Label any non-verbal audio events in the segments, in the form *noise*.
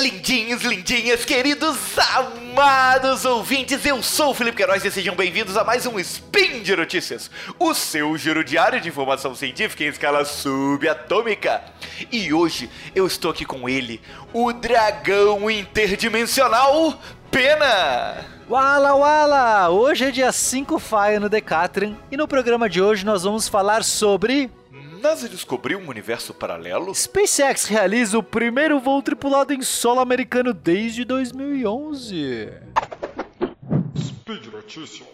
lindinhos, lindinhas, queridos, amados ouvintes, eu sou o Felipe Queiroz e sejam bem-vindos a mais um Spin de Notícias, o seu giro diário de informação científica em escala subatômica. E hoje eu estou aqui com ele, o dragão interdimensional Pena! Wala Wala! Hoje é dia 5 Faia no Decathlon e no programa de hoje nós vamos falar sobre NASA descobriu um universo paralelo? SpaceX realiza o primeiro voo tripulado em solo americano desde 2011. Speed Notícias.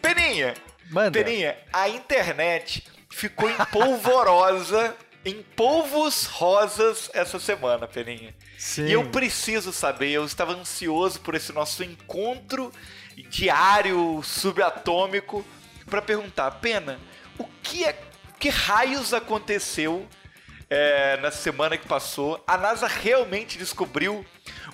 Peninha, Manda. Peninha, a internet ficou empolvorosa, em polvos rosas essa semana, Peninha. Sim. E eu preciso saber, eu estava ansioso por esse nosso encontro diário subatômico para perguntar, Pena, o que é, que raios aconteceu é, na semana que passou? A NASA realmente descobriu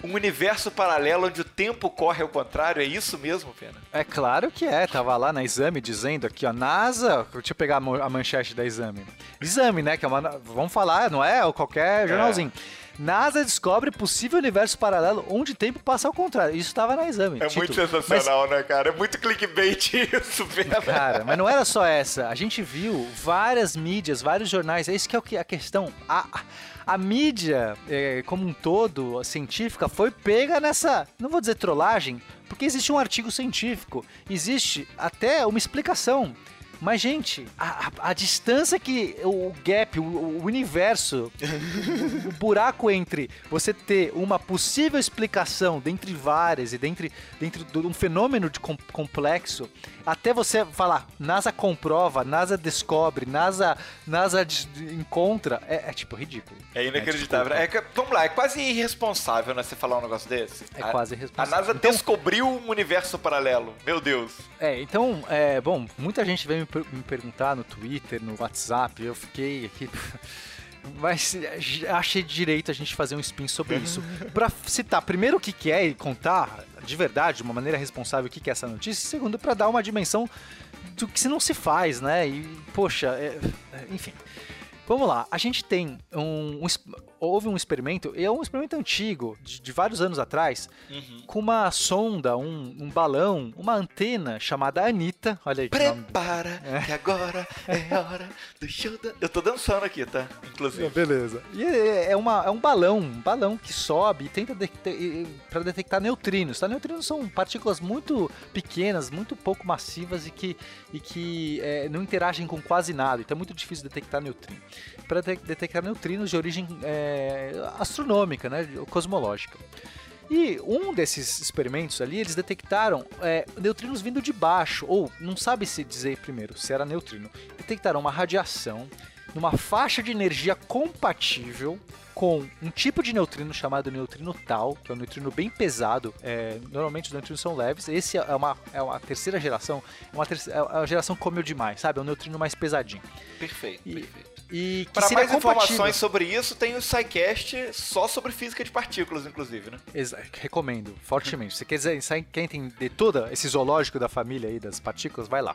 um universo paralelo onde o tempo corre ao contrário? É isso mesmo, Pena? É claro que é, tava lá na exame dizendo aqui, ó, NASA, deixa eu pegar a manchete da exame. Exame, né, que é uma, vamos falar, não é qualquer jornalzinho. NASA descobre possível universo paralelo onde o tempo passa ao contrário. Isso estava na exame. É título. muito sensacional, né, cara? É muito clickbait *laughs* isso, Pena. Mas, cara, mas não era só essa. A gente viu várias mídias, vários jornais. É isso que é o que a questão. A, a, mídia, é, como um todo, científica, foi pega nessa. Não vou dizer trollagem, porque existe um artigo científico, existe até uma explicação. Mas, gente, a, a- a distância que o gap, o, o universo, o buraco entre você ter uma possível explicação dentre várias e dentre, dentro de um fenômeno de com- complexo, até você falar, NASA comprova, NASA descobre, NASA, NASA encontra, é, é, tipo ridículo. É inacreditável. É, que- vamos lá, é quase irresponsável, né, você falar um negócio desse. É A- quase A irresponsável. NASA Então- descobriu um universo paralelo. Meu Deus. É, então, é, bom, muita gente veio me, per- me perguntar no Twitter, no WhatsApp, eu fiquei aqui. *laughs* Mas é, achei direito a gente fazer um spin sobre isso. Pra citar primeiro o que, que é e contar de verdade, de uma maneira responsável, o que, que é essa notícia. E segundo, pra dar uma dimensão do que se não se faz, né? E, poxa, é- é, enfim. Vamos lá, a gente tem um, um Houve um experimento, e é um experimento antigo, de, de vários anos atrás, com uma sonda, um, um balão, uma antena chamada Anitta. Olha aí que nome. Prepara, que agora é hora do show da... Eu tô dançando aqui, tá? Inclusive. Beleza. E é, é uma, é um balão, um balão que sobe e tenta para detectar neutrinos. Tá? Neutrinos são partículas muito pequenas, muito pouco massivas e que, e que é, não interagem com quase nada. Então é muito difícil detectar neutrino. Para detectar neutrinos de origem é, astronômica, né, cosmológica. E um desses experimentos ali, eles detectaram é, neutrinos vindo de baixo, ou não sabe se dizer primeiro se era neutrino. Detectaram uma radiação numa faixa de energia compatível com um tipo de neutrino chamado neutrino tal, que é um neutrino bem pesado. É, normalmente os neutrinos são leves. Esse é uma, é uma terceira geração, é uma, terceira, é uma geração comeu demais, sabe? É um neutrino mais pesadinho. Perfeito, E- perfeito. E que Para mais compatível. informações sobre isso, tem o SciCast só sobre física de partículas, inclusive, né? Exa- recomendo fortemente. Se sabe- quer entender todo esse zoológico da família aí das partículas, vai lá.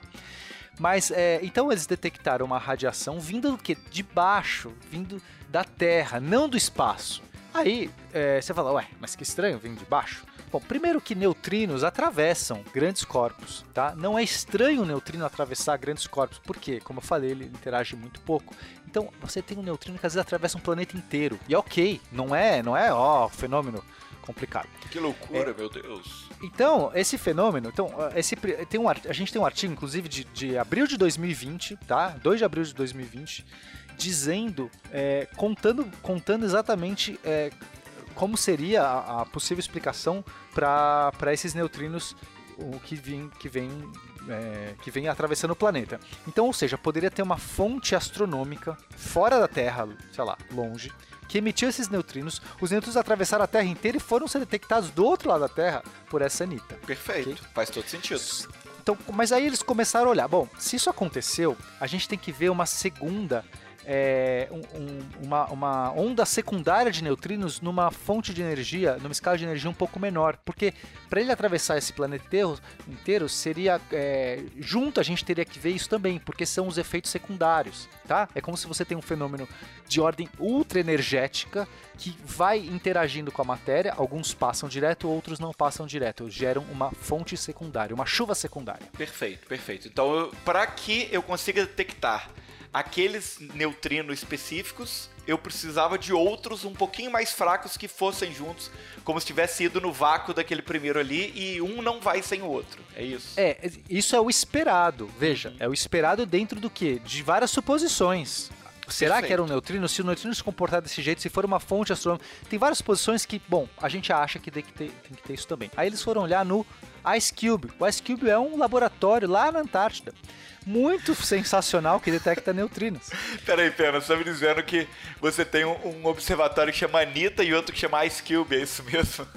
Mas é, então eles detectaram uma radiação vindo do que? De baixo, vindo da Terra, não do espaço. Aí é, você fala, ué, mas que estranho, vindo de baixo. Bom, primeiro que neutrinos atravessam grandes corpos, tá? Não é estranho o neutrino atravessar grandes corpos, porque, como eu falei, ele interage muito pouco. Então, você tem um neutrino que às vezes atravessa um planeta inteiro. E é ok, não é, não é, ó, fenômeno complicado. Que loucura, meu Deus. Então, esse fenômeno, então, esse, tem um, a gente tem um artigo, inclusive, de, de abril de 2020, tá? 2 de abril de 2020, dizendo, é, contando, contando exatamente é, como seria a, a possível explicação para esses neutrinos o que vem, que vem é, que vem atravessando o planeta. Então, ou seja, poderia ter uma fonte astronômica fora da Terra, sei lá, longe, que emitiu esses neutrinos. Os neutrinos atravessaram a Terra inteira e foram ser detectados do outro lado da Terra por essa Anitta. Perfeito. Ok. Faz todo sentido. Então, mas aí eles começaram a olhar. Bom, se isso aconteceu, a gente tem que ver uma segunda é, um- um- uma, uma onda secundária de neutrinos numa fonte de energia, numa escala de energia um pouco menor. Porque para ele atravessar esse planeta inteiro seria. é, junto a gente teria que ver isso também, porque são os efeitos secundários, tá? É como se você tem um fenômeno de ordem ultra energética que vai interagindo com a matéria, alguns passam direto, outros não passam direto, geram uma fonte secundária, uma chuva secundária. Perfeito, perfeito. Então, para que eu consiga detectar aqueles neutrinos específicos, eu precisava de outros um pouquinho mais fracos que fossem juntos, como se tivesse ido no vácuo daquele primeiro ali e um não vai sem o outro. É isso. É, isso é o esperado. Veja, é o esperado dentro do quê? De várias suposições. Será Perfeito. que era um neutrino? Se o neutrino se comportar desse jeito, se for uma fonte astronômica. Tem várias suposições que, bom, a gente acha que tem que ter, tem que ter isso também. Aí eles foram olhar no Ice Cube. O Ice Cube é um laboratório lá na Antártida. Muito sensacional que detecta *laughs* neutrinos. Peraí, Pena, você tá me dizendo que você tem um, um observatório que chama Anitta e outro que chama Ice Cube, é isso mesmo?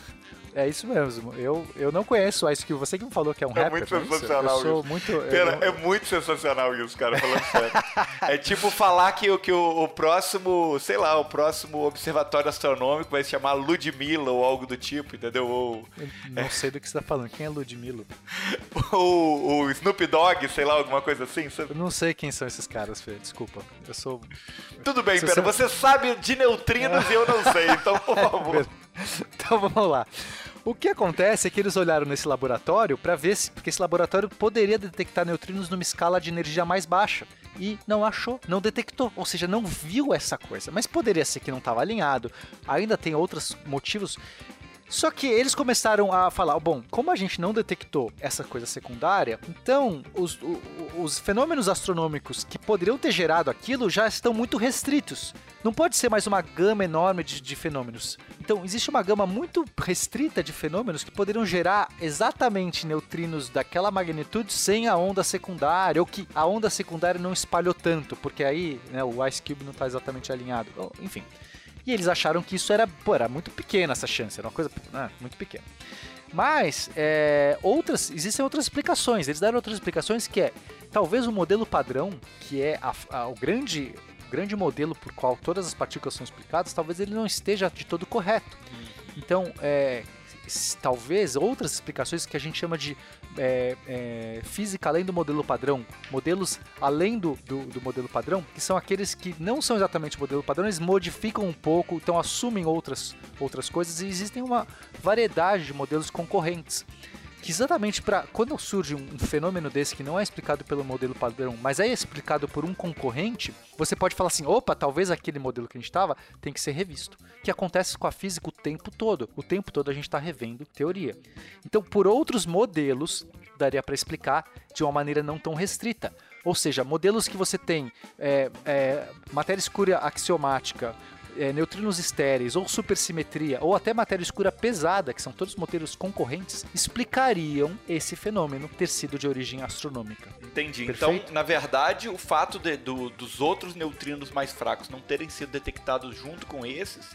É isso mesmo. Eu, eu não conheço o Ice Cube. Você que me falou que é um É rapper. muito não isso? sensacional isso. muito. Pera, não- é muito sensacional isso, cara, falando sério. *laughs* É tipo falar que, o- que o, o próximo, sei lá, o próximo observatório astronômico vai se chamar Ludmilla ou algo do tipo, entendeu? Ou eu não sei do que você tá falando. Quem é Ludmilla? *laughs* o, o Snoop Dogg, sei lá, alguma coisa assim, sabe? Eu não sei quem são esses caras, Fê. Desculpa. Eu sou. Tudo bem, Se Pena, você- você sabe de neutrinos e eu não sei, então, por *laughs* favor. Então vamos lá. O que acontece é que eles olharam nesse laboratório para ver se. Porque esse laboratório poderia detectar neutrinos numa escala de energia mais baixa. E não achou, não detectou, ou seja, não viu essa coisa. Mas poderia ser que não estava alinhado. Ainda tem outros motivos. Só que eles começaram a falar: bom, como a gente não detectou essa coisa secundária, então os, o- os fenômenos astronômicos que poderiam ter gerado aquilo já estão muito restritos. Não pode ser mais uma gama enorme de, de fenômenos. Então, existe uma gama muito restrita de fenômenos que poderiam gerar exatamente neutrinos daquela magnitude sem a onda secundária, ou que a onda secundária não espalhou tanto, porque aí né, o Ice Cube não está exatamente alinhado. Enfim. E eles acharam que isso era, pô, era muito pequena essa chance, era uma coisa né, muito pequena. Mas é, outras, existem outras explicações. Eles deram outras explicações que é talvez o modelo padrão, que é a- a- o grande, o grande modelo por qual todas as partículas são explicadas, talvez ele não esteja de todo correto. Então, é, talvez outras explicações que a gente chama de é, é, física além do modelo padrão, modelos além do, do, do modelo padrão, que são aqueles que não são exatamente o modelo padrão, eles modificam um pouco, então assumem outras, outras coisas e existem uma variedade de modelos concorrentes. Que exatamente para quando surge um fenômeno desse que não é explicado pelo modelo padrão, mas é explicado por um concorrente, você pode falar assim: opa, talvez aquele modelo que a gente estava tem que ser revisto. Que acontece com a física o tempo todo. O tempo todo a gente está revendo teoria. Então, por outros modelos, daria para explicar de uma maneira não tão restrita. Ou seja, modelos que você tem é, é, matéria escura axiomática, é, neutrinos estéreis, ou supersimetria, ou até matéria escura pesada, que são todos modelos concorrentes, explicariam esse fenômeno ter sido de origem astronômica. Entendi. Perfeito. Então, na verdade, o fato de- do- dos outros neutrinos mais fracos não terem sido detectados junto com esses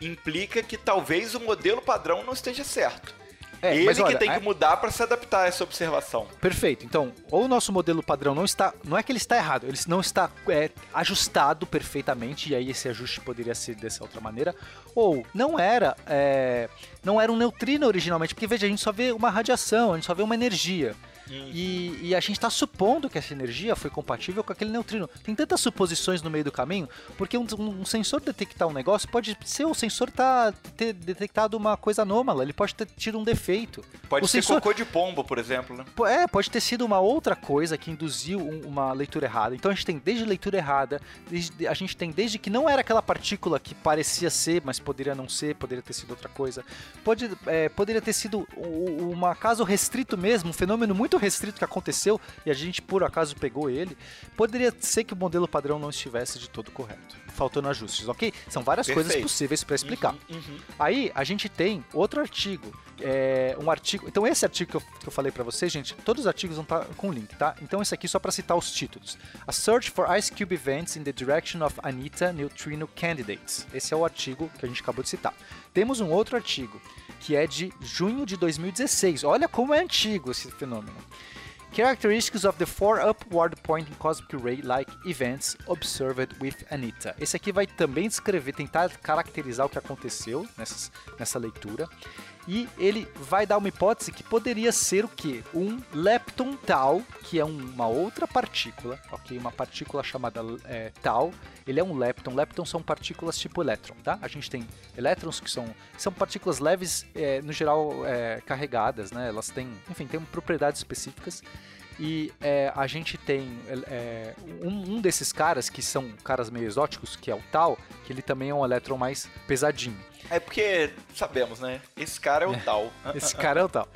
implica que talvez o modelo padrão não esteja certo. É, Ele mas olha, que tem é- que mudar para se adaptar a essa observação. Perfeito. Então, ou o nosso modelo padrão não está. Não é que ele está errado, ele não está é, ajustado perfeitamente, e aí esse ajuste poderia ser dessa outra maneira. Ou não era. é, não era um neutrino originalmente, porque veja, a gente só vê uma radiação, a gente só vê uma energia. E, e a gente está supondo que essa energia foi compatível com aquele neutrino. Tem tantas suposições no meio do caminho, porque um, um- sensor detectar um negócio pode ser o sensor tá, ter detectado uma coisa anômala, ele pode ter tido um defeito. Pode o ser sensor, cocô de pombo, por exemplo, né? É, pode ter sido uma outra coisa que induziu um- uma leitura errada. Então a gente tem desde leitura errada, desde- a gente tem desde que não era aquela partícula que parecia ser, mas poderia não ser, poderia ter sido outra coisa. Pode, é, poderia ter sido um um caso restrito mesmo, um fenômeno muito restrito que aconteceu e a gente por acaso pegou ele. Poderia ser que o modelo padrão não estivesse de todo correto, faltando ajustes, ok? São várias coisas Perfeito. possíveis para explicar. Uhum, uhum. Aí a gente tem outro artigo. É, um artigo. Então, esse artigo que eu, que eu falei pra vocês, gente, todos os artigos vão estar com link, tá? Então, esse aqui só pra citar os títulos: A Search for Ice Cube Events in the Direction of Anita Neutrino Candidates. Esse é o artigo que a gente acabou de citar. Temos um outro artigo que é de junho de 2016. Olha como é antigo esse fenômeno. Characteristics of the four upward pointing cosmic ray-like events observed with Anita. Esse aqui vai também descrever, tentar caracterizar o que aconteceu nessas, nessa leitura. E ele vai dar uma hipótese que poderia ser o quê? Um lepton tau, que é uma outra partícula, ok? Uma partícula chamada é, tau. Ele é um lepton. Leptons são partículas tipo elétron, tá? A gente tem elétrons que são, são partículas leves, é, no geral é, carregadas, né? Elas têm, enfim, têm propriedades específicas. E é, a gente tem é, um, um, desses caras, que são caras meio exóticos, que é o Tal, que ele também é um elétron mais pesadinho. É porque, sabemos, né? Esse cara é o Tal. Esse cara é o Tal.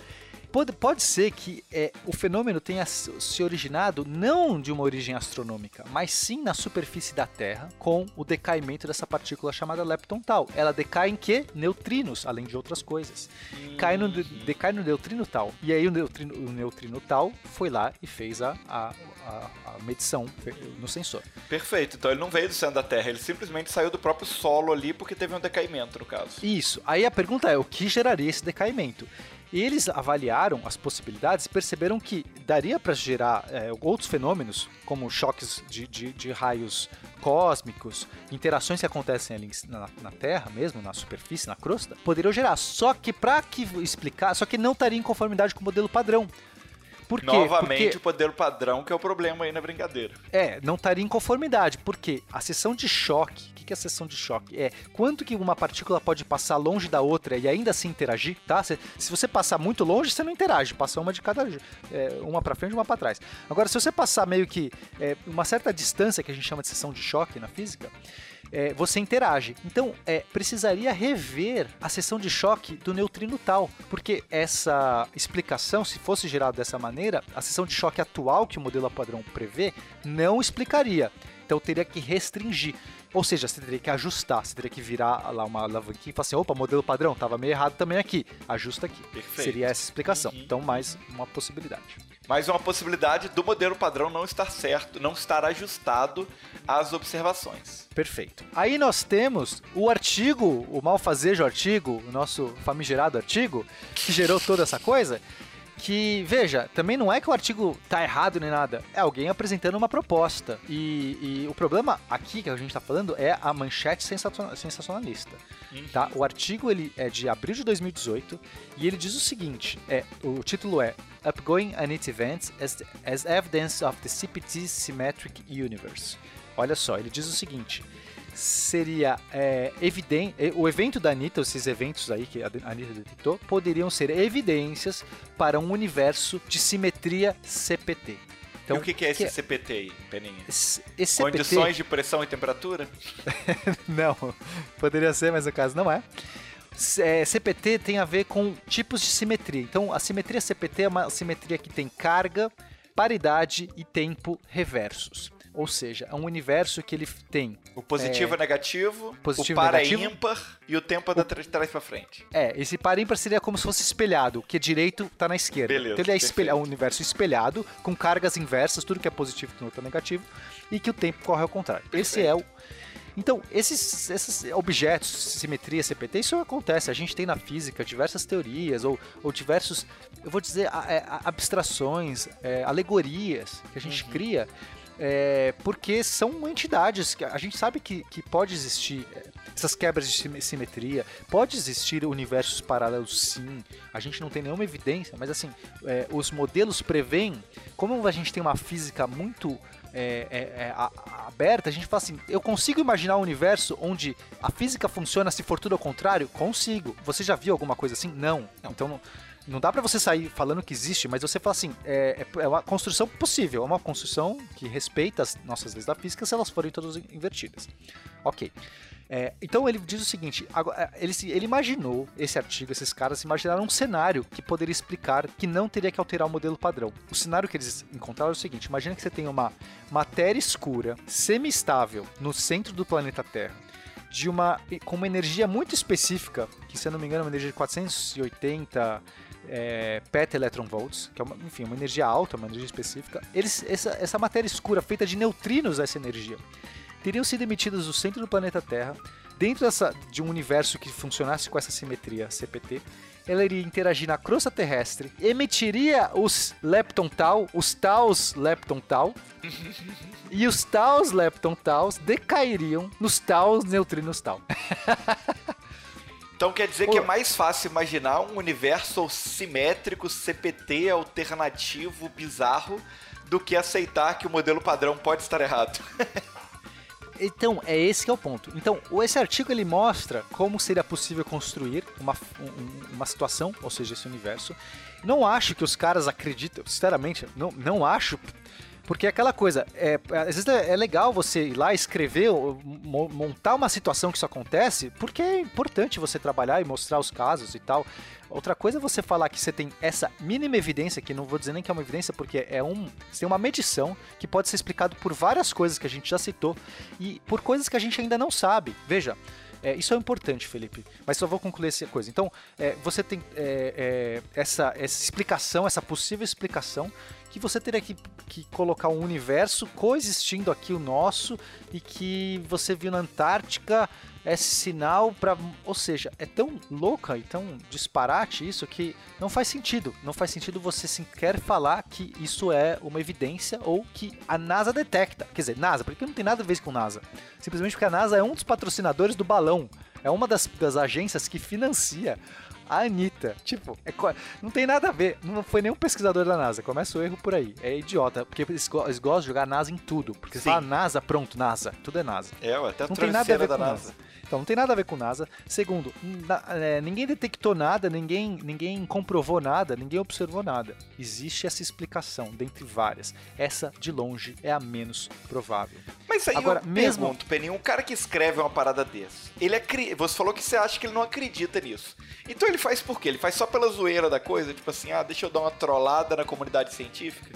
Pode, pode ser que é, o fenômeno tenha se originado não de uma origem astronômica, mas sim na superfície da Terra, com o decaimento dessa partícula chamada lepton tal. Ela decai em que? Neutrinos, além de outras coisas. Cai no, decai no neutrino tal. E aí o neutrino, o neutrino tal foi lá e fez a, a, a, a medição no sensor. Perfeito. Então ele não veio do centro da Terra, ele simplesmente saiu do próprio solo ali porque teve um decaimento, no caso. Isso. Aí a pergunta é, o que geraria esse decaimento? E eles avaliaram as possibilidades e perceberam que daria para gerar é, outros fenômenos, como choques de, de, de, raios cósmicos, interações que acontecem ali na, na, Terra mesmo, na superfície, na crosta, poderiam gerar. Só que para que explicar, só que não estaria em conformidade com o modelo padrão. Por quê? Novamente porque... o poder padrão que é o problema aí na brincadeira. É, não estaria em conformidade, porque a seção de choque, o que, que é a seção de choque? É quanto que uma partícula pode passar longe da outra e ainda assim interagir, tá? Se, se você passar muito longe, você não interage, passa uma de cada, é, uma para frente e uma para trás. Agora, se você passar meio que é, uma certa distância, que a gente chama de seção de choque na física, é, você interage. Então, é, precisaria rever a seção de choque do neutrino tal, porque essa explicação, se fosse gerada dessa maneira, a seção de choque atual que o modelo padrão prevê não explicaria. Então, teria que restringir. Ou seja, você teria que ajustar, você teria que virar lá uma alavanquinha e falar assim: opa, modelo padrão, estava meio errado também aqui, ajusta aqui. Perfeito. Seria essa explicação. Uhum. Então, mais uma possibilidade. Mais uma possibilidade do modelo padrão não estar certo, não estar ajustado às observações. Perfeito. Aí nós temos o artigo, o malfazejo artigo, o nosso famigerado artigo, que gerou toda essa coisa que, veja, também não é que o artigo tá errado nem nada, é alguém apresentando uma proposta. E, e o problema aqui que a gente está falando é a manchete sensacionalista. Uhum. Tá? O artigo ele é de abril de 2018 e ele diz o seguinte: é, o título é Upgoing Anit Events as, as Evidence of the CPT Symmetric Universe. Olha só, ele diz o seguinte seria é, evidente. O evento da Anitta, esses eventos aí que a Anitta detectou, poderiam ser evidências para um universo de simetria CPT. Então, e o que, que é esse que CPT aí, Peninha? Esse, esse Condições CPT... de pressão e temperatura? *laughs* não, poderia ser, mas no caso não é. é. CPT tem a ver com tipos de simetria. Então, a simetria CPT é uma simetria que tem carga, paridade e tempo reversos. Ou seja, é um universo que ele tem. O positivo é, e negativo, positivo o par negativo, é ímpar e o tempo anda de trás para frente. É, esse par ímpar seria como se fosse espelhado, que é direito está na esquerda. Beleza, então ele é, espelha, é um universo espelhado, com cargas inversas, tudo que é positivo que não é negativo, e que o tempo corre ao contrário. Perfeito. Esse é o. Então, esses, esses objetos, simetria, CPT, isso acontece. A gente tem na física diversas teorias ou, ou diversos, eu vou dizer, é, abstrações, é, alegorias que a gente uhum. cria é, porque são entidades que a gente sabe que, que pode existir é, essas quebras de simetria, pode existir universos paralelos sim, a gente não tem nenhuma evidência, mas assim, é, os modelos preveem, como a gente tem uma física muito é, é, é, a, aberta, a gente fala assim: eu consigo imaginar um universo onde a física funciona se for tudo ao contrário? Consigo. Você já viu alguma coisa assim? Não. não. Então não dá para você sair falando que existe, mas você fala assim, é, é, é uma construção possível, é uma construção que respeita as nossas leis da física se elas forem todas invertidas. Ok. É, então ele diz o seguinte: é, ele, ele imaginou esse artigo, esses caras imaginaram um cenário que poderia explicar que não teria que alterar o modelo padrão. O cenário que eles encontraram é o seguinte: imagina que você tem uma matéria escura, semi-estável, no centro do planeta Terra de uma com uma energia muito específica, que se eu não me engano é uma energia de 480 é, volts, que é uma, enfim, uma energia alta, uma energia específica. Eles, essa, essa matéria escura feita de neutrinos essa energia teriam sido emitidos do centro do planeta Terra, dentro dessa, de um universo que funcionasse com essa simetria CPT, ela iria interagir na crosta terrestre, emitiria os lepton tal, os taus lepton tal, *laughs* e os taus lepton taus decairiam nos taus neutrinos tal. *laughs* Então quer dizer Pô. que é mais fácil imaginar um universo simétrico, CPT, alternativo, bizarro, do que aceitar que o modelo padrão pode estar errado. *laughs* Então, é esse que é o ponto. Então, esse artigo ele mostra como seria possível construir uma, uma situação, ou seja, esse universo. Não acho que os caras acreditam, sinceramente, não, não acho porque é aquela coisa, é, às vezes é, é legal você ir lá escrever, montar uma situação que isso acontece, porque é importante você trabalhar e mostrar os casos e tal. Outra coisa é você falar que você tem essa mínima evidência, que não vou dizer nem que é uma evidência, porque é um. Você tem uma medição que pode ser explicado por várias coisas que a gente já citou e por coisas que a gente ainda não sabe. Veja. É, isso é importante, Felipe, mas só vou concluir essa coisa. Então, é, você tem é, é essa, essa explicação, essa possível explicação que você teria que, que colocar um universo coexistindo aqui o nosso e que você viu na Antártica esse sinal para, ou seja, é tão louca e tão disparate isso que não faz sentido. Não faz sentido você sequer falar que isso é uma evidência ou que a NASA detecta. Quer dizer, NASA, porque não tem nada a ver com NASA. Simplesmente porque a NASA é um dos patrocinadores do balão. É uma das, das agências que financia a Anitta. Tipo, é, não tem nada a ver. Não foi nenhum pesquisador da NASA. Começa o erro por aí. É idiota. Porque eles, eles gostam de jogar NASA em tudo. Porque você fala NASA, pronto, NASA. Tudo é NASA. É, até não tem nada a ver com NASA. NASA. Então, não tem nada a ver com NASA. Segundo, na, é, ninguém detectou nada, ninguém, ninguém comprovou nada, ninguém observou nada. Existe essa explicação, dentre várias. Essa, de longe, é a menos provável. Mas aí Agora, eu mesmo... pergunto, Peninho, um cara que escreve uma parada dessa, ele acri... você falou que você acha que ele não acredita nisso. Então ele faz por quê? Ele faz só pela zoeira da coisa? Tipo assim, ah, deixa eu dar uma trollada na comunidade científica?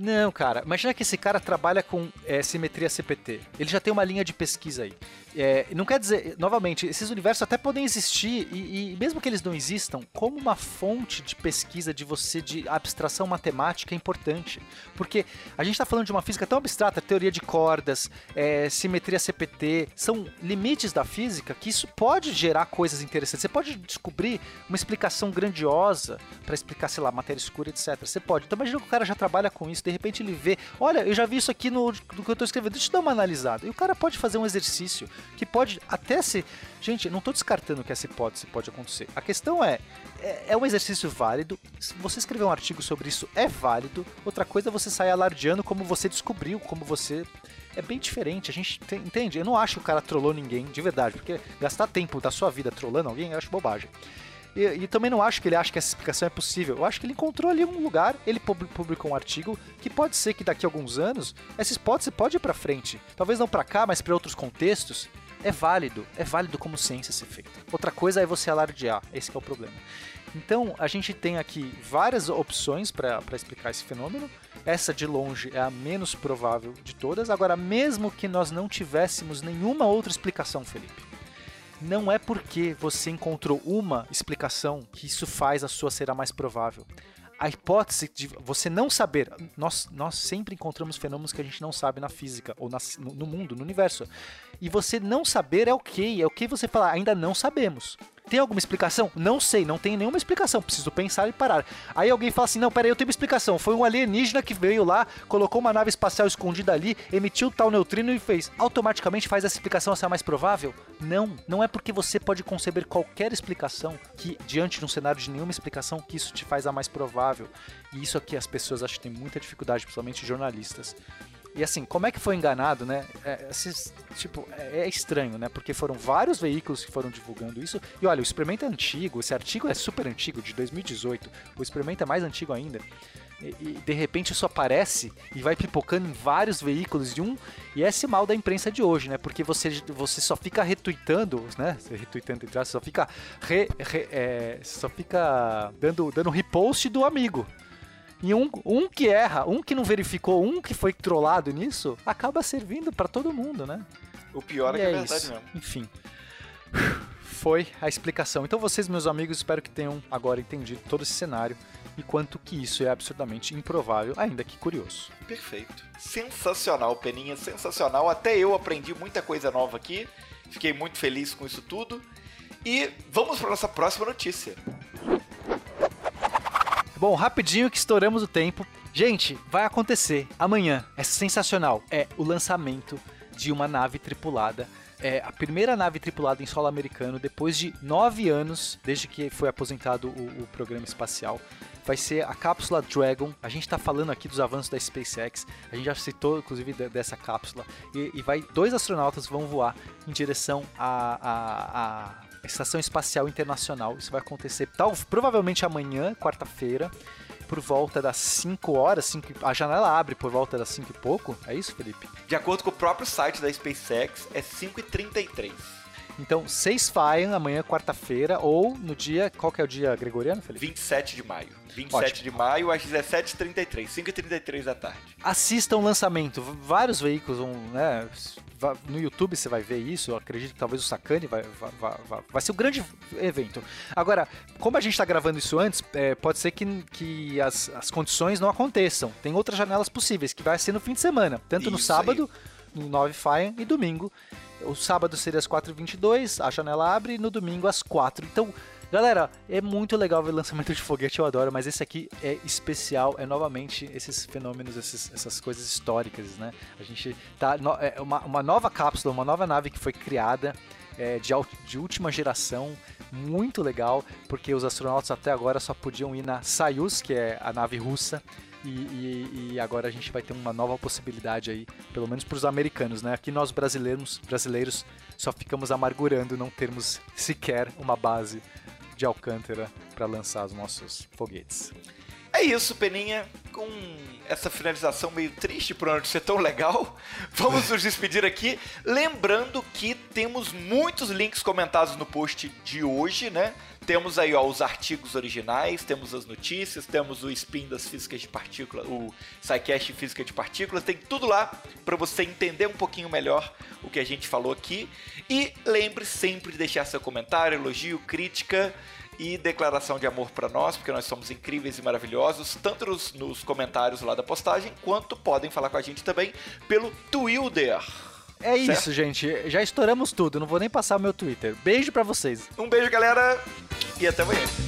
Não, cara. Imagina que esse cara trabalha com é, simetria CPT. Ele já tem uma linha de pesquisa aí. É, não quer dizer, novamente, esses universos até podem existir e, e, mesmo que eles não existam, como uma fonte de pesquisa de você de abstração matemática é importante, porque a gente está falando de uma física tão abstrata, teoria de cordas, é, simetria CPT, são limites da física que isso pode gerar coisas interessantes. Você pode descobrir uma explicação grandiosa para explicar, sei lá, matéria escura, etc. Você pode. Então imagina que o cara já trabalha com isso, de repente ele vê, olha, eu já vi isso aqui no, no que eu estou escrevendo, deixa eu dar uma analisada. E o cara pode fazer um exercício que pode até ser. Gente, não estou descartando que essa hipótese pode acontecer. A questão é, é, é, um exercício válido. Se você escrever um artigo sobre isso, é válido. Outra coisa é você sair alardeando como você descobriu, como você. É bem diferente, a gente tem, entende? Eu não acho que o cara trollou ninguém, de verdade, porque gastar tempo da sua vida trollando alguém, eu acho bobagem. E, e, também não acho que ele acha que essa explicação é possível. Eu acho que ele encontrou ali um lugar, ele publicou um artigo que pode ser que daqui a alguns anos essa hipótese pode ir para frente. Talvez não para cá, mas para outros contextos é válido, é válido como ciência ser feita. Outra coisa é você alardear, esse é o problema. Então, a gente tem aqui várias opções para explicar esse fenômeno. Essa, de longe, é a menos provável de todas. Agora, mesmo que nós não tivéssemos nenhuma outra explicação, Felipe, não é porque você encontrou uma explicação que isso faz a sua ser a mais provável a hipótese de você não saber. Nós, nós sempre encontramos fenômenos que a gente não sabe na física, ou na, no, mundo, no universo. E você não saber é ok, é ok você falar, ainda não sabemos. Tem alguma explicação? Não sei, não tem nenhuma explicação. Preciso pensar e parar. Aí alguém fala assim: não, peraí, eu tenho uma explicação. Foi um alienígena que veio lá, colocou uma nave espacial escondida ali, emitiu tal neutrino e fez. Automaticamente faz essa explicação ser mais provável? Não. Não é porque você pode conceber qualquer explicação que, diante de um cenário de nenhuma explicação, que isso te faz a mais provável. E isso aqui as pessoas acho que têm muita dificuldade, principalmente jornalistas. E assim, como é que foi enganado, né? É, esses, tipo, é, é, estranho, né? Porque foram vários veículos que foram divulgando isso. E olha, o experimento é antigo, esse artigo é super antigo, de 2018. O experimento é mais antigo ainda. E, e, de repente isso aparece e vai pipocando em vários veículos de um e esse mal da imprensa de hoje, né? Porque você, você só fica retweetando, né? Retweetando entre só fica re, re, é, só fica dando dando repost do amigo. E um, um que erra, um que não verificou, um que foi trollado nisso, acaba servindo para todo mundo, né? O pior é e é que é, é verdade mesmo. Enfim. Foi a explicação. Então vocês, meus amigos, espero que tenham agora entendido todo esse cenário e quanto que isso é absurdamente improvável, ainda que curioso. Perfeito. Sensacional, Peninha, sensacional. Até eu aprendi muita coisa nova aqui. Fiquei muito feliz com isso tudo. E vamos para nossa próxima notícia. Bom, rapidinho que estouramos o tempo. Gente, vai acontecer amanhã. É sensacional. É o lançamento de uma nave tripulada. É a primeira nave tripulada em solo americano depois de nove anos, desde que foi aposentado o, o programa espacial vai ser a cápsula Dragon. A gente está falando aqui dos avanços da SpaceX. A gente já citou, inclusive, dessa cápsula. E, e vai dois astronautas vão voar em direção à, à, à Estação Espacial Internacional. Isso vai acontecer tal, provavelmente amanhã, quarta-feira por volta das 5 horas, 5, a janela abre por volta das 5 e pouco, é isso, Felipe? De acordo com o próprio site da SpaceX, é 5h33. Então, 6 Faian amanhã, quarta-feira, ou no dia. Qual que é o dia gregoriano, Felipe? 27 de maio. 27 Ótimo. de maio às 17h33, 5h33 da tarde. Assistam o lançamento. Vários veículos vão, né? No YouTube você vai ver isso. Eu acredito que talvez o Sakane vai, vai, vai, vai ser um grande evento. Agora, como a gente está gravando isso antes, é, pode ser que, que as, as condições não aconteçam. Tem outras janelas possíveis, que vai ser no fim de semana. Tanto isso no sábado, aí. no 9 Fire e domingo. O sábado seria às 4h22, a janela abre, e no domingo às 4 Então, galera, é muito legal ver lançamento de foguete, eu adoro, mas esse aqui é especial, é novamente esses fenômenos, esses, essas coisas históricas, né? A gente tá. É uma, uma nova cápsula, uma nova nave que foi criada. É, de, de última geração, muito legal, porque os astronautas até agora só podiam ir na Soyuz, que é a nave russa, e, e, e, agora a gente vai ter uma nova possibilidade aí, pelo menos para os americanos, né? Aqui nós brasileiros, brasileiros só ficamos amargurando não termos sequer uma base de Alcântara para lançar os nossos foguetes. É isso, Peninha. Com essa finalização meio triste por não ser tão legal, *laughs* vamos nos despedir aqui. Lembrando que temos muitos links comentados no post de hoje, né? Temos aí ó, os artigos originais, temos as notícias, temos o spin das físicas de partículas, o SciCast Física de Partículas, tem tudo lá para você entender um pouquinho melhor o que a gente falou aqui. E lembre sempre de deixar seu comentário, elogio, crítica e declaração de amor para nós, porque nós somos incríveis e maravilhosos, tanto nos, nos, comentários lá da postagem, quanto podem falar com a gente também pelo Twitter. É certo? isso, gente. Já estouramos tudo. Não vou nem passar o meu Twitter. Beijo para vocês. Um beijo, galera, e até amanhã.